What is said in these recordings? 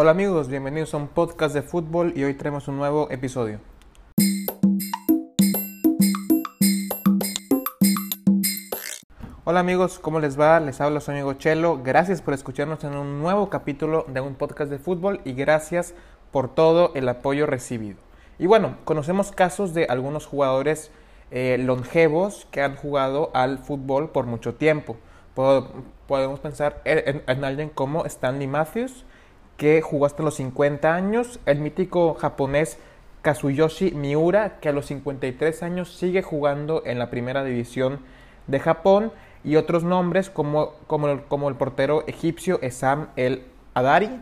Hola amigos, bienvenidos a un podcast de fútbol y hoy tenemos un nuevo episodio. Hola amigos, ¿cómo les va? Les habla su amigo Chelo. Gracias por escucharnos en un nuevo capítulo de un podcast de fútbol y gracias por todo el apoyo recibido. Y bueno, conocemos casos de algunos jugadores eh, longevos que han jugado al fútbol por mucho tiempo. Podemos pensar en, en alguien como Stanley Matthews, que jugó hasta los 50 años, el mítico japonés Kazuyoshi Miura, que a los 53 años sigue jugando en la primera división de Japón, y otros nombres como, como, el, portero egipcio Esam El Adari,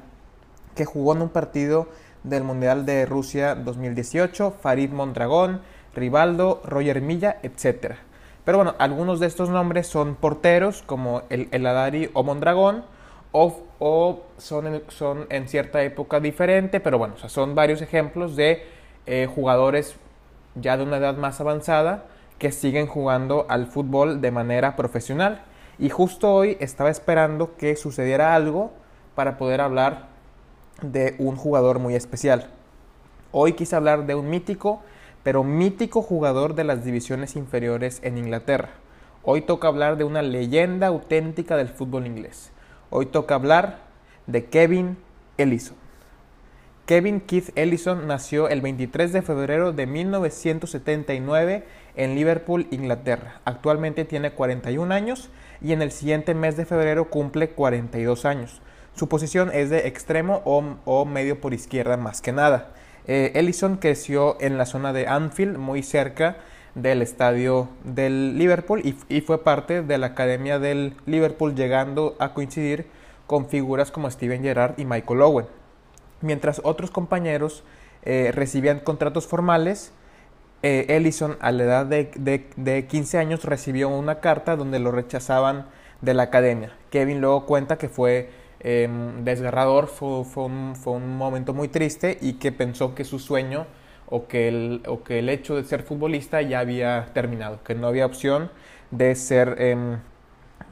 que jugó en un partido del Mundial de Rusia 2018, Farid Mondragón, Rivaldo, Roger Milla, etc. Pero bueno, algunos de estos nombres son porteros como el, el Adari o Mondragón, o, son, en, son en cierta época diferente, pero bueno, son varios ejemplos de eh, jugadores ya de una edad más avanzada que siguen jugando al fútbol de manera profesional. Y justo hoy estaba esperando que sucediera algo para poder hablar de un jugador muy especial. Hoy quise hablar de un mítico, pero mítico jugador de las divisiones inferiores en Inglaterra. Hoy toca hablar de una leyenda auténtica del fútbol inglés. Hoy toca hablar de Kevin Ellison. Kevin Keith Ellison nació el 23 de febrero de 1979 en Liverpool, Inglaterra. Actualmente tiene 41 años y en el siguiente mes de febrero cumple 42 años. Su posición es de extremo o, medio por izquierda más que nada. Eh, Ellison creció en la zona de Anfield, muy cerca del estadio del Liverpool y, fue parte de la academia del Liverpool llegando a coincidir con figuras como Steven Gerrard y Michael Owen. Mientras otros compañeros eh, recibían contratos formales, eh, Ellison a la edad de, 15 años recibió una carta donde lo rechazaban de la academia. Kevin luego cuenta que fue em, desgarrador, fue, un, fue un momento muy triste y que pensó que su sueño o que, el, o que el hecho de ser futbolista ya había terminado, que no había opción de ser, em,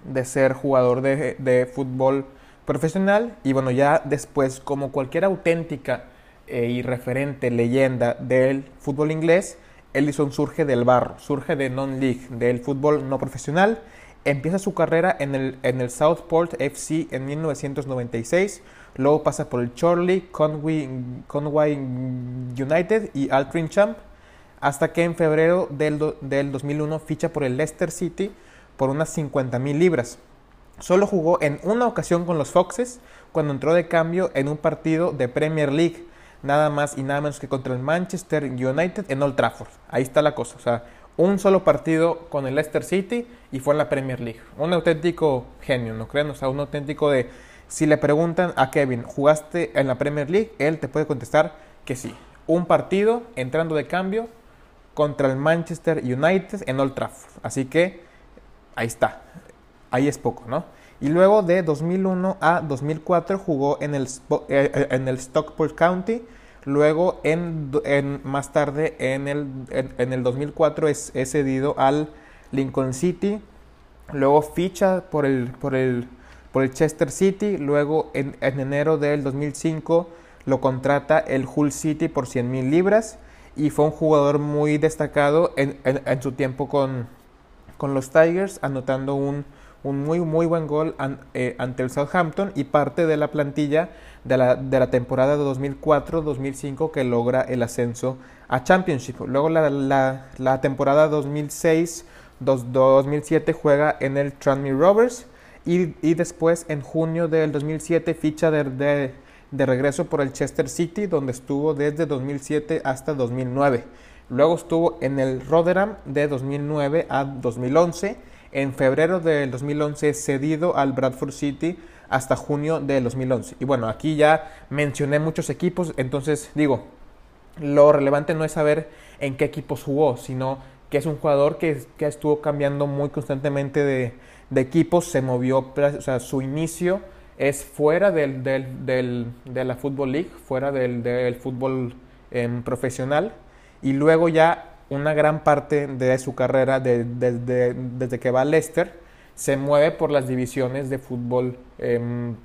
de ser jugador de, de, fútbol profesional. Y bueno, ya después, como cualquier auténtica e irreferente leyenda del fútbol inglés, Ellison surge del barro, surge de non-league, del fútbol no profesional. Empieza su carrera en el, Southport FC en 1996 Luego pasa por el Chorley, Conway, United y Altrincham, hasta que en febrero del, del 2001 ficha por el Leicester City por unas 50 mil libras. Solo jugó en una ocasión con los Foxes cuando entró de cambio en un partido de Premier League, nada más y nada menos que contra el Manchester United en Old Trafford. Ahí está la cosa, o sea, un solo partido con el Leicester City y fue en la Premier League. Un auténtico genio, ¿no creen? O sea, un auténtico de si le preguntan a Kevin, ¿jugaste en la Premier League? Él te puede contestar que sí. Un partido entrando de cambio contra el Manchester United en Old Trafford. Así que ahí está. Ahí es poco, ¿no? Y luego de 2001 a 2004 jugó en el, eh, eh, en el Stockport County. Luego, en, más tarde, en el, en, el 2004 es, cedido al Lincoln City. Luego ficha por el, por el por el Chester City, luego en, enero del 2005 lo contrata el Hull City por 100 mil libras y fue un jugador muy destacado en, su tiempo con, con, los Tigers, anotando un, un muy muy buen gol eh, ante el Southampton y parte de la plantilla de la, de la temporada de 2004-2005 que logra el ascenso a Championship. Luego la, la, la temporada 2006-2007 juega en el Tranmere Rovers y, después en junio del 2007 ficha de, de, regreso por el Chester City, donde estuvo desde 2007 hasta 2009. Luego estuvo en el Rotherham de 2009 a 2011. En febrero del 2011 cedido al Bradford City hasta junio del 2011. Y bueno, aquí ya mencioné muchos equipos, entonces digo, lo relevante no es saber en qué equipos jugó, sino que es un jugador que, que estuvo cambiando muy constantemente de, de equipos se movió, o sea, su inicio es fuera del, del, de la Football League, fuera del, fútbol em, profesional, y luego ya una gran parte de su carrera desde que va a Leicester se mueve por las divisiones de fútbol em,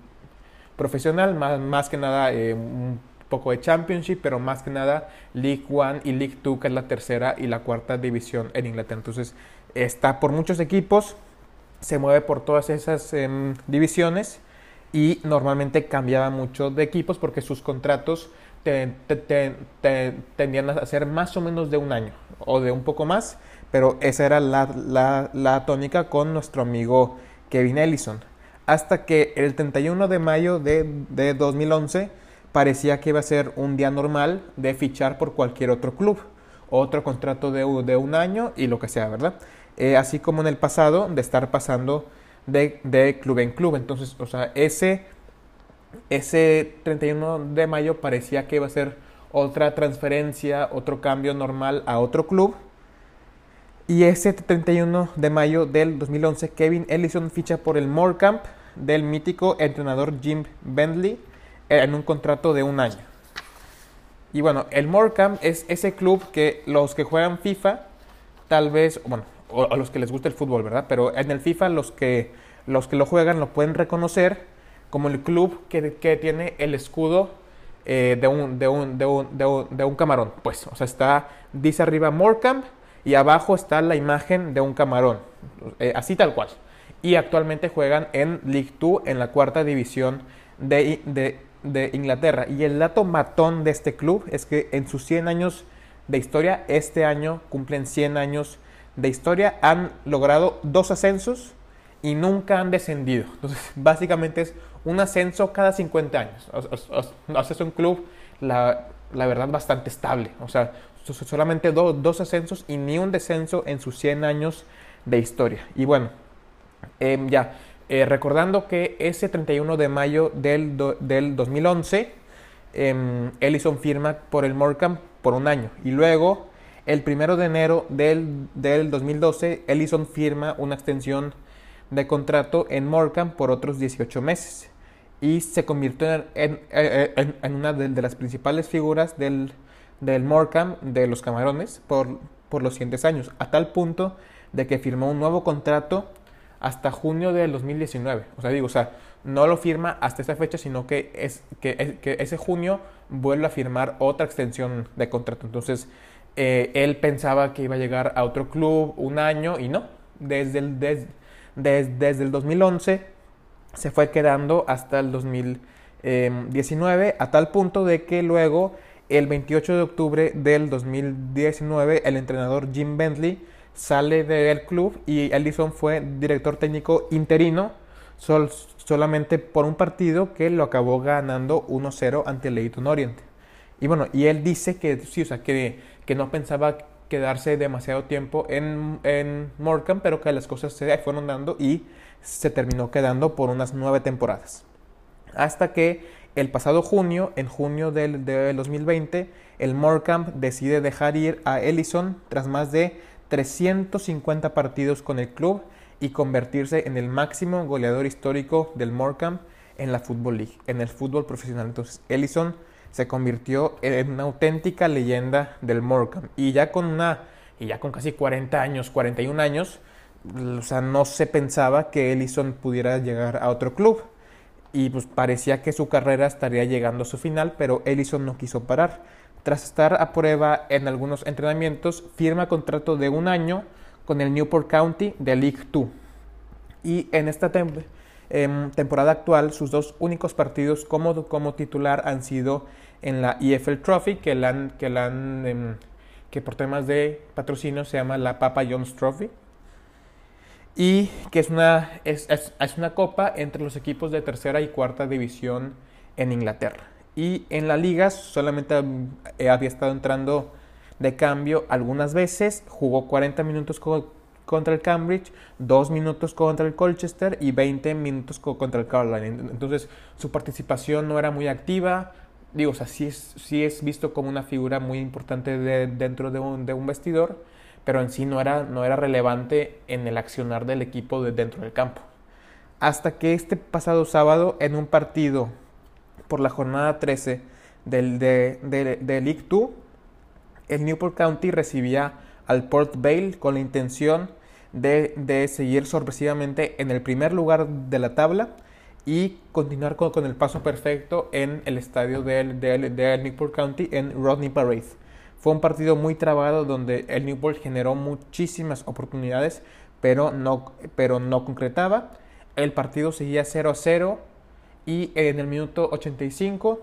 profesional, más, que nada eh, un poco de Championship, pero más que nada League One y League Two, que es la tercera y la cuarta división en Inglaterra. Entonces está por muchos equipos, se mueve por todas esas em, divisiones y normalmente cambiaba mucho de equipos porque sus contratos tendían a ser más o menos de un año o de un poco más, pero esa era la, la, tónica con nuestro amigo Kevin Ellison. Hasta que el 31 de mayo de, de 2011 parecía que iba a ser un día normal de fichar por cualquier otro club, otro contrato de, de un año y lo que sea, ¿verdad? Eh, así como en el pasado, de estar pasando de, de, club en club. Entonces, o sea, ese, ese 31 de mayo parecía que iba a ser otra transferencia, otro cambio normal a otro club. Y ese 31 de mayo del 2011, Kevin Ellison ficha por el Morecamp del mítico entrenador Jim Bentley en un contrato de un año. Y bueno, el Morecamp es ese club que los que juegan FIFA, tal vez, bueno, a los que les gusta el fútbol, ¿verdad? Pero en el FIFA los que, los que lo juegan lo pueden reconocer como el club que, que tiene el escudo eh, de, un, de, un, de, un, de, un, camarón. Pues, o sea, está, dice arriba Morecamp y abajo está la imagen de un camarón. Eh, así tal cual. Y actualmente juegan en League 2 en la cuarta división de, de, de Inglaterra. Y el dato matón de este club es que en sus 100 años de historia, este año cumplen 100 años de historia, han logrado dos ascensos y nunca han descendido. Entonces, básicamente es un ascenso cada 50 años. O, sea, es un club, la, la, verdad, bastante estable. O sea, solamente dos ascensos y ni un descenso en sus 100 años de historia. Y bueno, em, ya, eh, recordando que ese 31 de mayo del, del 2011, eh, Ellison firma por el Morecambe por un año. Y luego, el 1 de enero del, del 2012, Ellison firma una extensión de contrato en Morecambe por otros 18 meses. Y se convirtió en, en, en, una de, de, las principales figuras del, del Morecambe, de los Camarones, por, por los siguientes años, a tal punto de que firmó un nuevo contrato hasta junio del 2019. O sea, digo, o sea, no lo firma hasta esa fecha, sino que, es, que, que ese junio vuelve a firmar otra extensión de contrato. Entonces, eh, él pensaba que iba a llegar a otro club un año y no. Desde el, desde el 2011 se fue quedando hasta el 2019, a tal punto de que luego, el 28 de octubre del 2019, el entrenador Jim Bentley sale del club y Ellison fue director técnico interino solamente por un partido que lo acabó ganando 1-0 ante el Leyton Orient. Y bueno, y él dice que sí, o sea, que, que no pensaba quedarse demasiado tiempo en, en pero que las cosas se fueron dando y se terminó quedando por unas nueve temporadas. Hasta que el pasado junio, en junio del, del 2020, el Morecambe decide dejar ir a Ellison tras más de 350 partidos con el club y convertirse en el máximo goleador histórico del Morecambe en la Football League, en el fútbol profesional. Entonces, Ellison se convirtió en una auténtica leyenda del Morecambe. Y ya con una y ya con casi 40 años, 41 años, o sea, no se pensaba que Ellison pudiera llegar a otro club. Y pues parecía que su carrera estaría llegando a su final, pero Ellison no quiso parar. Tras estar a prueba en algunos entrenamientos, firma contrato de un año con el Newport County de League 2. Y en esta em, temporada actual, sus dos únicos partidos como, como titular han sido en la EFL Trophy, que, la que, la em, que por temas de patrocinio se llama la Papa John's Trophy. Y que es una, es, es una copa entre los equipos de tercera y cuarta división en Inglaterra. Y en la liga solamente eh, había estado entrando de cambio algunas veces. Jugó 40 minutos contra el Cambridge, 2 minutos contra el Colchester y 20 minutos contra el Carlisle. Entonces su participación no era muy activa. Digo, o sea, sí es, sí es visto como una figura muy importante dentro de un, de un, vestidor, pero en sí no era, no era relevante en el accionar del equipo de dentro del campo. Hasta que este pasado sábado, en un partido por la jornada 13 del, de, de, League 2, el Newport County recibía al Port Vale con la intención de, seguir sorpresivamente en el primer lugar de la tabla y continuar con, el paso perfecto en el estadio de, de, Newport County en Rodney Parade. Fue un partido muy trabado donde el Newport generó muchísimas oportunidades, pero no, pero no concretaba. El partido seguía 0 a 0 y en el minuto 85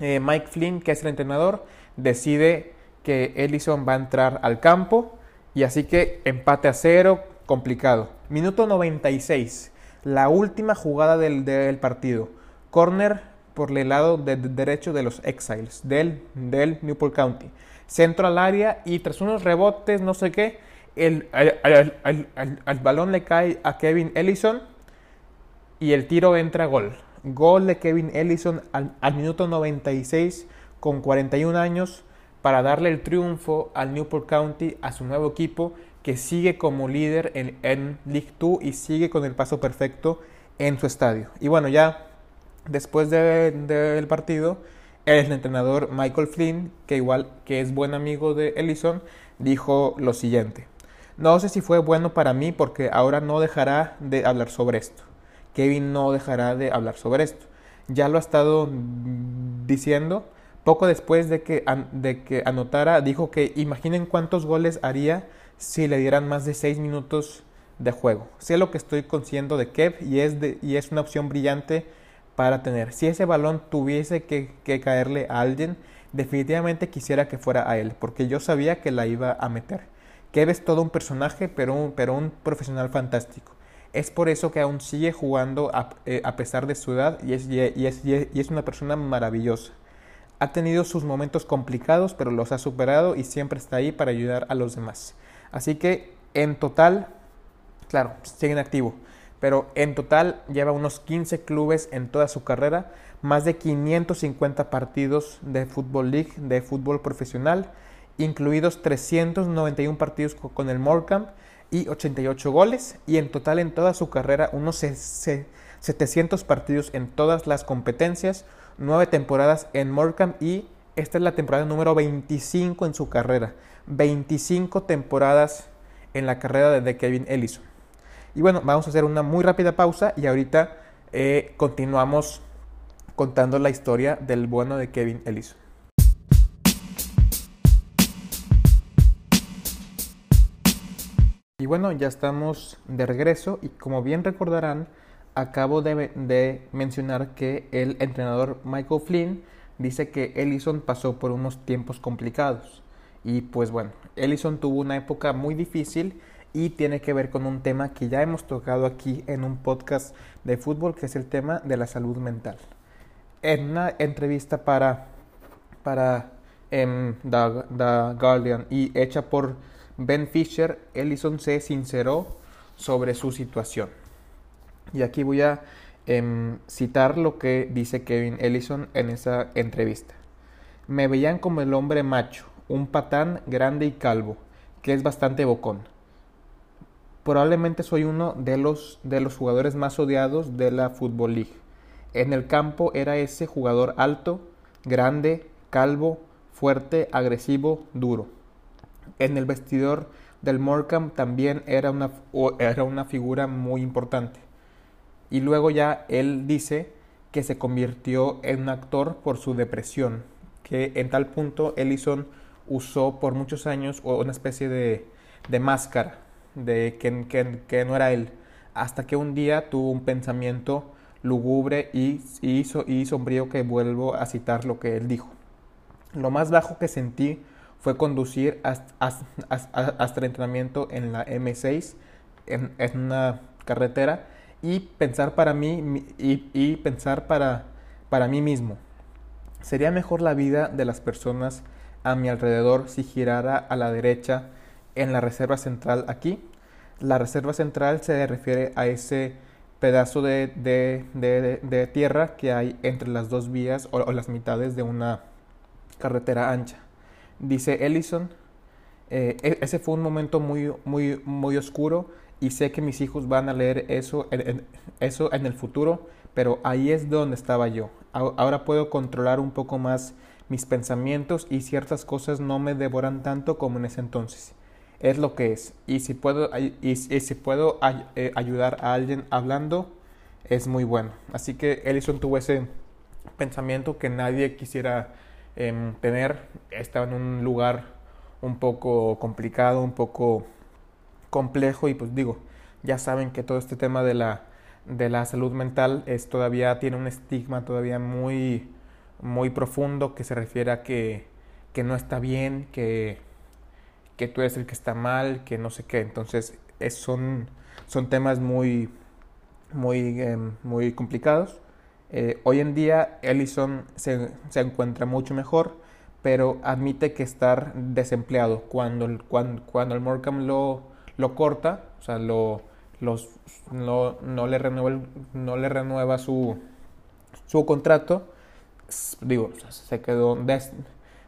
eh, Mike Flynn, que es el entrenador, decide que Ellison va a entrar al campo y así que empate a cero, complicado. Minuto 96 la última jugada del, partido. Corner por el lado derecho de los Exiles del, del Newport County. Centro al área y tras unos rebotes, no sé qué, el, balón le cae a Kevin Ellison y el tiro entra a gol. Gol de Kevin Ellison al, al, minuto 96 con 41 años para darle el triunfo al Newport County, a su nuevo equipo que sigue como líder en, en League 2 y sigue con el paso perfecto en su estadio. Y bueno, ya después del partido, el entrenador Michael Flynn, que igual que es buen amigo de Ellison, dijo lo siguiente. No sé si fue bueno para mí porque ahora no dejará de hablar sobre esto. Kevin no dejará de hablar sobre esto. Ya lo ha estado diciendo. Poco después de que, de que anotara, dijo que imaginen cuántos goles haría si le dieran más de 6 minutos de juego. Sé lo que estoy consciendo de Kev y es, y es una opción brillante para tener. Si ese balón tuviese que, caerle a alguien, definitivamente quisiera que fuera a él, porque yo sabía que la iba a meter. Kev es todo un personaje, pero un, pero un profesional fantástico. Es por eso que aún sigue jugando a, eh, pesar de su edad y es, y, es, y es una persona maravillosa. Ha tenido sus momentos complicados, pero los ha superado y siempre está ahí para ayudar a los demás. Así que en total, claro, sigue en activo, pero en total lleva unos 15 clubes en toda su carrera, más de 550 partidos de Fútbol League, de fútbol profesional, incluidos 391 partidos con el Morecambe y 88 goles, y en total en toda su carrera unos 700 partidos en todas las competencias, 9 temporadas en Morecambe y esta es la temporada número 25 en su carrera. 25 temporadas en la carrera de Kevin Ellison. Y bueno, vamos a hacer una muy rápida pausa y ahorita eh, continuamos contando la historia del bueno de Kevin Ellison. Y bueno, ya estamos de regreso y como bien recordarán, acabo de, mencionar que el entrenador Michael Flynn dice que Ellison pasó por unos tiempos complicados. Y pues bueno, Ellison tuvo una época muy difícil y tiene que ver con un tema que ya hemos tocado aquí en un podcast de fútbol, que es el tema de la salud mental. En una entrevista para, para em, The, Guardian y hecha por Ben Fisher, Ellison se sinceró sobre su situación. Y aquí voy a em, citar lo que dice Kevin Ellison en esa entrevista. Me veían como el hombre macho, un patán grande y calvo, que es bastante bocón. Probablemente soy uno de los, de los jugadores más odiados de la Football League. En el campo era ese jugador alto, grande, calvo, fuerte, agresivo, duro. En el vestidor del Morecambe también era una, era una figura muy importante. Y luego ya él dice que se convirtió en un actor por su depresión, que en tal punto Ellison usó por muchos años una especie de, de máscara de que, que, no era él, hasta que un día tuvo un pensamiento lúgubre y, y, y sombrío que vuelvo a citar lo que él dijo. Lo más bajo que sentí fue conducir hasta, hasta, el entrenamiento en la M6, en, en, una carretera, y pensar para mí, y, pensar para, para mí mismo. ¿Sería mejor la vida de las personas a mi alrededor si girara a la derecha en la reserva central aquí. La reserva central se refiere a ese pedazo de, de, tierra que hay entre las dos vías o, las mitades de una carretera ancha. Dice Ellison, eh, e, ese fue un momento muy, muy, muy oscuro y sé que mis hijos van a leer eso eso en el futuro, pero ahí es donde estaba yo. Ahora puedo controlar un poco más mis pensamientos y ciertas cosas no me devoran tanto como en ese entonces. Es lo que es. Y si puedo, y, si puedo eh, ayudar a alguien hablando, es muy bueno. Así que Ellison tuvo ese pensamiento que nadie quisiera em, tener. Estaba en un lugar un poco complicado, un poco complejo y pues digo, ya saben que todo este tema de la, de la salud mental es todavía tiene un estigma todavía muy, muy profundo que se refiere a que, que no está bien, que, que tú eres el que está mal, que no sé qué. Entonces es, son, son temas muy, muy, em, muy complicados. Eh, hoy en día Ellison se, se, encuentra mucho mejor, pero admite que estar desempleado cuando, cuando, cuando el Morcam lo, lo corta, o sea, lo, los, no, no, le renueva, no le renueva su, su contrato, digo, se quedó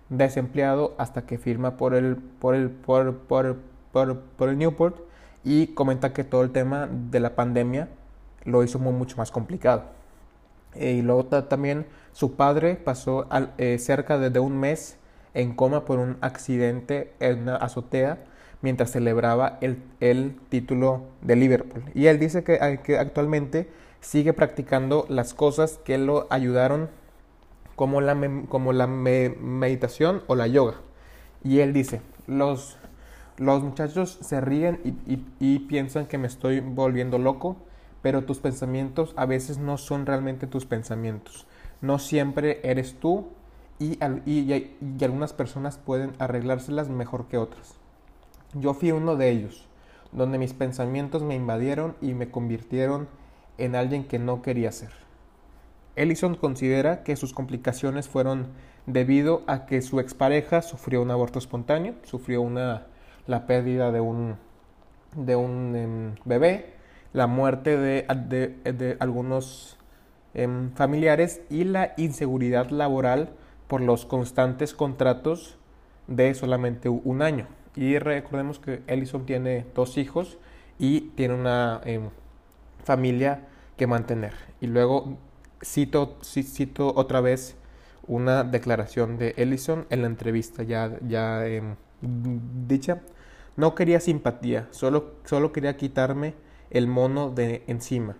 desempleado hasta que firma por el, por el, por, por, por, por el Newport y comenta que todo el tema de la pandemia lo hizo muy, mucho más complicado. Eh, y luego también su padre pasó eh, cerca de, un mes en coma por un accidente en una azotea mientras celebraba el, el título de Liverpool. Y él dice que, que, actualmente sigue practicando las cosas que lo ayudaron como la, como la meditación o la yoga. Y él dice, los, los muchachos se ríen y, y, y piensan que me estoy volviendo loco, pero tus pensamientos a veces no son realmente tus pensamientos. No siempre eres tú y, y, y, algunas personas pueden arreglárselas mejor que otras. Yo fui uno de ellos, donde mis pensamientos me invadieron y me convirtieron en alguien que no quería ser. Ellison considera que sus complicaciones fueron debido a que su expareja sufrió un aborto espontáneo, sufrió una, la pérdida de un, de un em, bebé, la muerte de, de, algunos em, familiares y la inseguridad laboral por los constantes contratos de solamente un año. Y recordemos que Ellison tiene dos hijos y tiene una em, familia que mantener. Y luego cito, cito otra vez una declaración de Ellison en la entrevista ya, ya em, dicha. No quería simpatía, solo, solo quería quitarme el mono de encima.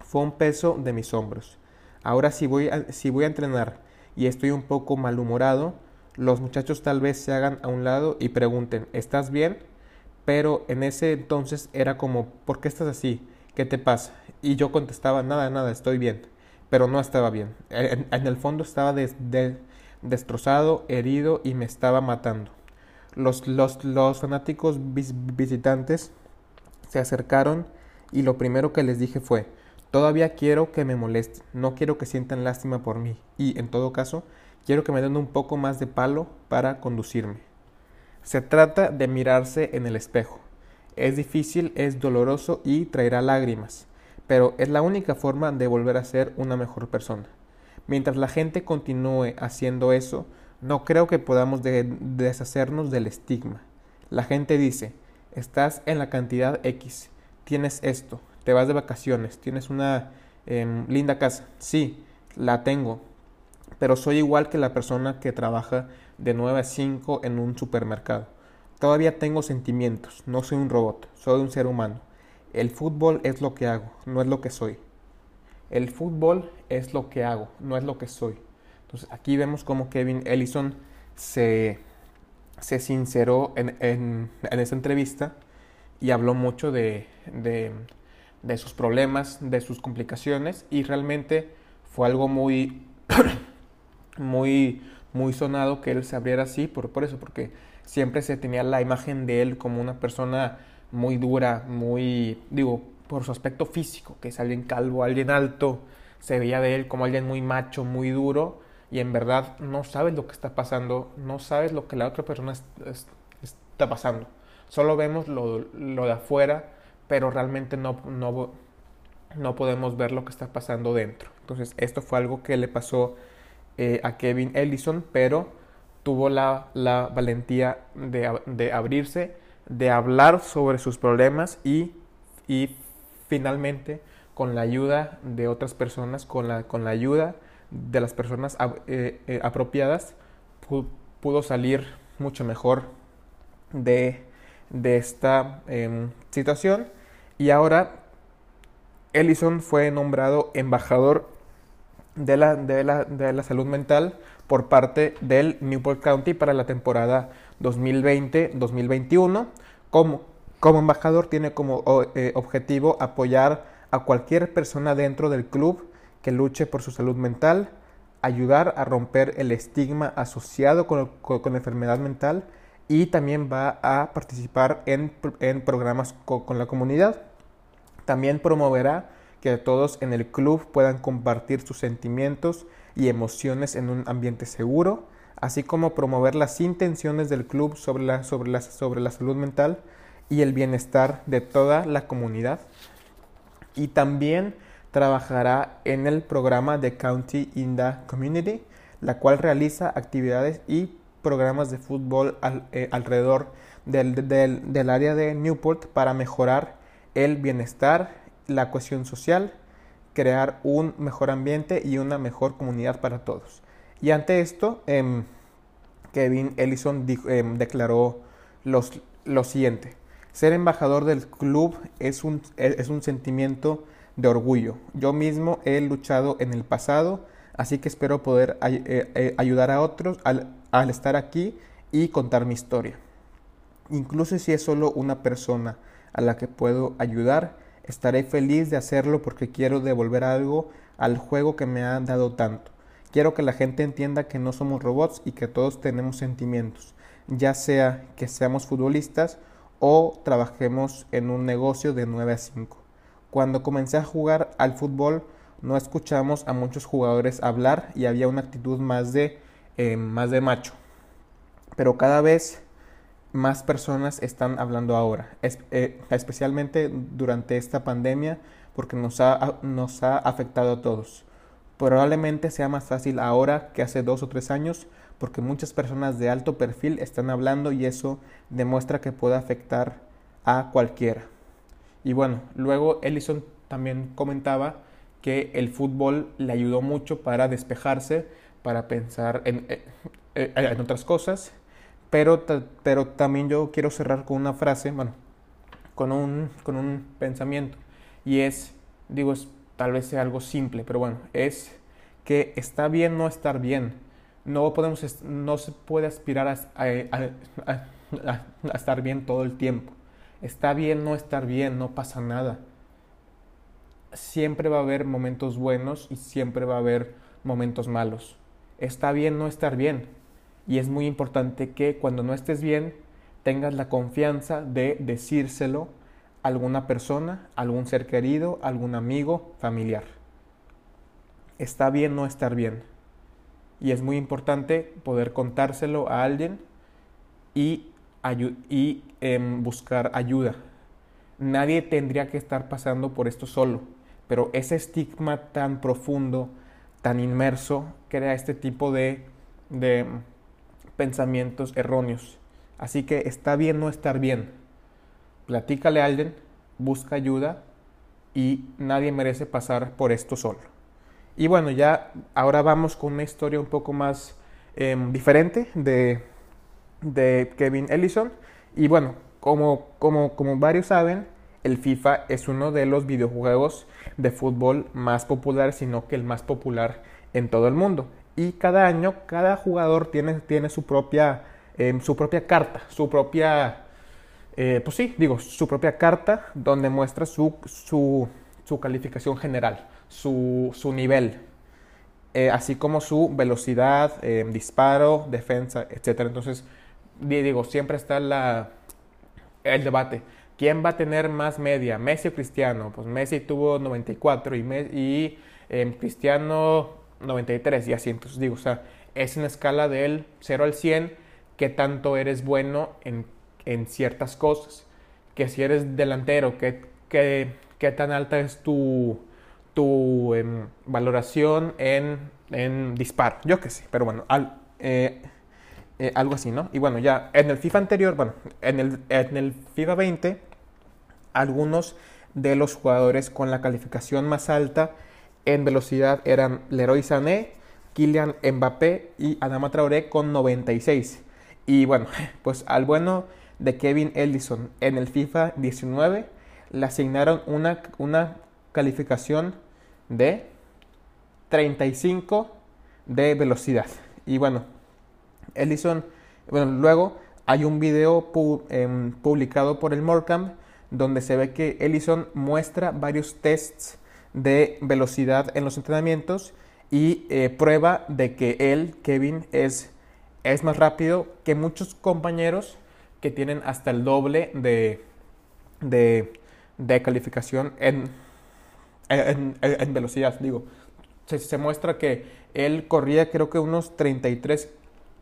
Fue un peso de mis hombros. Ahora si voy si voy a entrenar y estoy un poco malhumorado, los muchachos tal vez se hagan a un lado y pregunten, ¿estás bien? Pero en ese entonces era como, ¿por qué estás así? ¿Qué te pasa? Y yo contestaba, nada, nada, estoy bien pero no estaba bien. En, el fondo estaba destrozado, herido y me estaba matando. Los, los, los fanáticos visitantes se acercaron y lo primero que les dije fue, todavía quiero que me molesten, no quiero que sientan lástima por mí y, en todo caso, quiero que me den un poco más de palo para conducirme. Se trata de mirarse en el espejo. Es difícil, es doloroso y traerá lágrimas pero es la única forma de volver a ser una mejor persona. Mientras la gente continúe haciendo eso, no creo que podamos deshacernos del estigma. La gente dice, estás en la cantidad X, tienes esto, te vas de vacaciones, tienes una em, linda casa. Sí, la tengo, pero soy igual que la persona que trabaja de 9 a 5 en un supermercado. Todavía tengo sentimientos, no soy un robot, soy un ser humano. El fútbol es lo que hago, no es lo que soy. El fútbol es lo que hago, no es lo que soy. Entonces aquí vemos cómo Kevin Ellison se, se sinceró en, en, en esa entrevista y habló mucho de, de, de, sus problemas, de sus complicaciones y realmente fue algo muy, muy, muy sonado que él se abriera así por, por eso, porque siempre se tenía la imagen de él como una persona muy dura, muy, digo, por su aspecto físico, que es alguien calvo, alguien alto, se veía de él como alguien muy macho, muy duro, y en verdad no sabes lo que está pasando, no sabes lo que la otra persona está pasando. Solo vemos lo, lo, de afuera, pero realmente no, no, no podemos ver lo que está pasando dentro. Entonces, esto fue algo que le pasó eh, a Kevin Ellison, pero tuvo la, la valentía de, de abrirse de hablar sobre sus problemas y, y finalmente con la ayuda de otras personas, con la, con la ayuda de las personas eh, eh, apropiadas, pudo salir mucho mejor de, de esta em, situación. Y ahora Ellison fue nombrado embajador de la, de la, de la salud mental por parte del Newport County para la temporada 2020-2021. Como, como embajador tiene como eh, objetivo apoyar a cualquier persona dentro del club que luche por su salud mental, ayudar a romper el estigma asociado con, con, la enfermedad mental y también va a participar en, en programas con la comunidad. También promoverá que todos en el club puedan compartir sus sentimientos y emociones en un ambiente seguro, así como promover las intenciones del club sobre la, sobre la, sobre la salud mental y el bienestar de toda la comunidad. Y también trabajará en el programa de County in the Community, la cual realiza actividades y programas de fútbol eh, alrededor del, del área de Newport para mejorar el bienestar, la cohesión social, crear un mejor ambiente y una mejor comunidad para todos. Y ante esto, em, Kevin Ellison em, declaró los, lo siguiente. Ser embajador del club es un, es un sentimiento de orgullo. Yo mismo he luchado en el pasado, así que espero poder eh, eh, ayudar a otros al, al estar aquí y contar mi historia. Incluso si es solo una persona a la que puedo ayudar, estaré feliz de hacerlo porque quiero devolver algo al juego que me ha dado tanto. Quiero que la gente entienda que no somos robots y que todos tenemos sentimientos, ya sea que seamos futbolistas o trabajemos en un negocio de 9 a 5. Cuando comencé a jugar al fútbol no escuchamos a muchos jugadores hablar y había una actitud más de, eh, más de macho. Pero cada vez más personas están hablando ahora, eh, especialmente durante esta pandemia porque nos ha, nos ha afectado a todos. Probablemente sea más fácil ahora que hace dos o tres años porque muchas personas de alto perfil están hablando y eso demuestra que puede afectar a cualquiera. Y bueno, luego Ellison también comentaba que el fútbol le ayudó mucho para despejarse, para pensar en, eh, eh, en otras cosas pero, pero también yo quiero cerrar con una frase, bueno, con un, con un pensamiento. Y es, digo, tal vez sea algo simple, pero bueno, es que está bien no estar bien. No, podemos, no se puede aspirar a, estar bien todo el tiempo. Está bien no estar bien, no pasa nada. Siempre va a haber momentos buenos y siempre va a haber momentos malos. Está bien no estar bien y es muy importante que cuando no estés bien tengas la confianza de decírselo a alguna persona, algún ser querido, algún amigo, familiar. Está bien no estar bien. Y es muy importante poder contárselo a alguien y, y em, buscar ayuda. Nadie tendría que estar pasando por esto solo, pero ese estigma tan profundo, tan inmerso, crea este tipo de, de pensamientos erróneos. Así que está bien no estar bien. Platícale a alguien, busca ayuda y nadie merece pasar por esto solo. Y bueno, ya ahora vamos con una historia un poco más em, diferente de, de, Kevin Ellison. Y bueno, como, como, como varios saben, el FIFA es uno de los videojuegos de fútbol más populares, sino que el más popular en todo el mundo y cada año cada jugador tiene, tiene su, propia, em, su propia carta, su propia, eh, pues sí, digo, su propia carta donde muestra su, su, su calificación general, su, su nivel, eh, así como su velocidad, em, disparo, defensa, etc. Entonces, digo, siempre está la, el debate. ¿Quién va a tener más media, Messi o Cristiano? Pues Messi tuvo 94 y, y em, Cristiano 93 y así. Entonces digo, o sea, es una escala del 0 al 100 que tanto eres bueno en, en ciertas cosas. Que si eres delantero, que, que, tan alta es tu, tu em, valoración en, en, disparo. Yo que sé, pero bueno, eh, eh, algo así, ¿no? Y bueno, ya en el FIFA anterior, bueno, en el, en el FIFA 20, algunos de los jugadores con la calificación más alta en velocidad eran Leroy Sané, Kylian Mbappé y Adama Traoré con 96. Y bueno, pues al bueno de Kevin Ellison en el FIFA 19 le asignaron una, una calificación de 35 de velocidad. Y bueno, Ellison, bueno, luego hay un video em, publicado por el Morcam donde se ve que Ellison muestra varios tests de velocidad en los entrenamientos y eh, prueba de que él, Kevin, es, es más rápido que muchos compañeros que tienen hasta el doble de, de, calificación en, en, velocidad. Digo, se, se, muestra que él corría creo que unos 33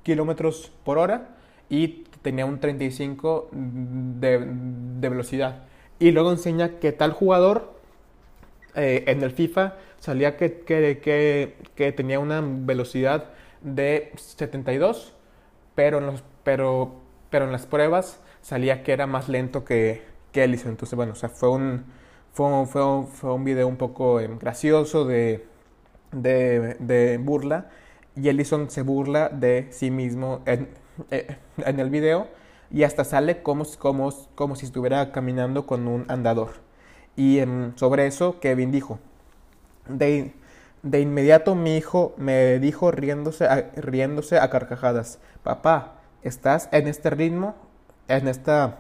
kilómetros por hora y tenía un 35 de, de, velocidad. Y luego enseña que tal jugador eh, en el FIFA salía que, tenía una velocidad de 72, pero en, pero, pero en las pruebas salía que era más lento que, que Ellison. Entonces, bueno, o sea, fue un, fue, fue, fue un video un poco em, gracioso de, de, burla. Y Ellison se burla de sí mismo en, eh, el video y hasta sale como si estuviera caminando con un andador. Y em, sobre eso Kevin dijo, de, de, inmediato mi hijo me dijo riéndose a, riéndose a carcajadas, papá, estás en este ritmo, en esta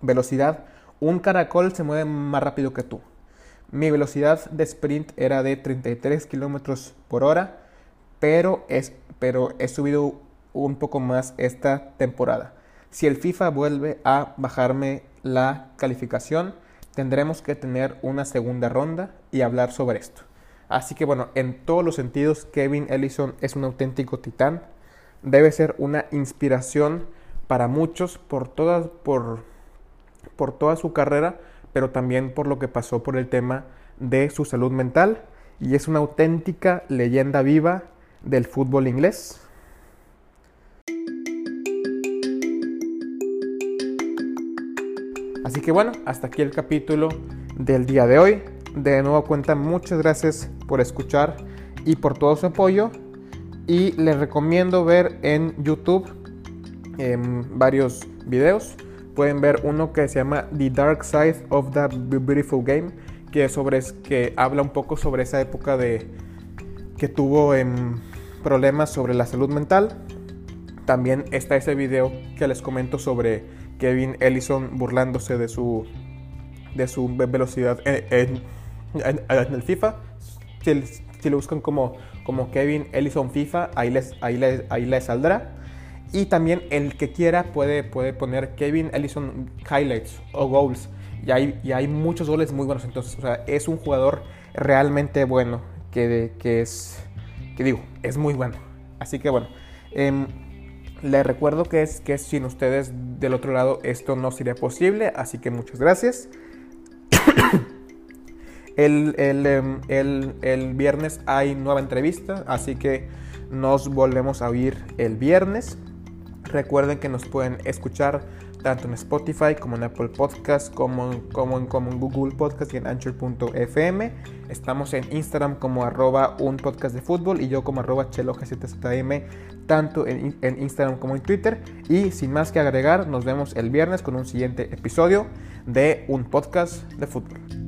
velocidad, un caracol se mueve más rápido que tú. Mi velocidad de sprint era de 33 kilómetros por hora, pero, es, pero he subido un poco más esta temporada. Si el FIFA vuelve a bajarme la calificación, tendremos que tener una segunda ronda y hablar sobre esto. Así que bueno, en todos los sentidos, Kevin Ellison es un auténtico titán. Debe ser una inspiración para muchos por, toda, por, por toda su carrera, pero también por lo que pasó por el tema de su salud mental. Y es una auténtica leyenda viva del fútbol inglés. Así que bueno, hasta aquí el capítulo del día de hoy. De nuevo cuenta, muchas gracias por escuchar y por todo su apoyo. Y les recomiendo ver en YouTube em, varios videos. Pueden ver uno que se llama The Dark Side of the Beautiful Game, que, sobre, que habla un poco sobre esa época de que tuvo em, problemas sobre la salud mental. También está ese video que les comento sobre Kevin Ellison burlándose de su, de su velocidad en, el FIFA. Si, lo buscan como, como Kevin Ellison FIFA, ahí les, ahí, les, ahí les saldrá. Y también el que quiera puede, puede poner Kevin Ellison Highlights o Goals. Y hay, y hay muchos goles muy buenos. Entonces, o sea, es un jugador realmente bueno. Que, que es, que digo, es muy bueno. Así que bueno. Eh, les recuerdo que, es, que sin ustedes del otro lado esto no sería posible, así que muchas gracias. el, em, el, el, viernes hay nueva entrevista, así que nos volvemos a oír el viernes. Recuerden que nos pueden escuchar tanto en Spotify como en Apple Podcast, como, como, en, como en Google Podcast y en Anchor.fm. Estamos en Instagram como arroba un podcast de fútbol y yo como arroba chelogzm, tanto en, en Instagram como en Twitter. Y sin más que agregar, nos vemos el viernes con un siguiente episodio de un podcast de fútbol.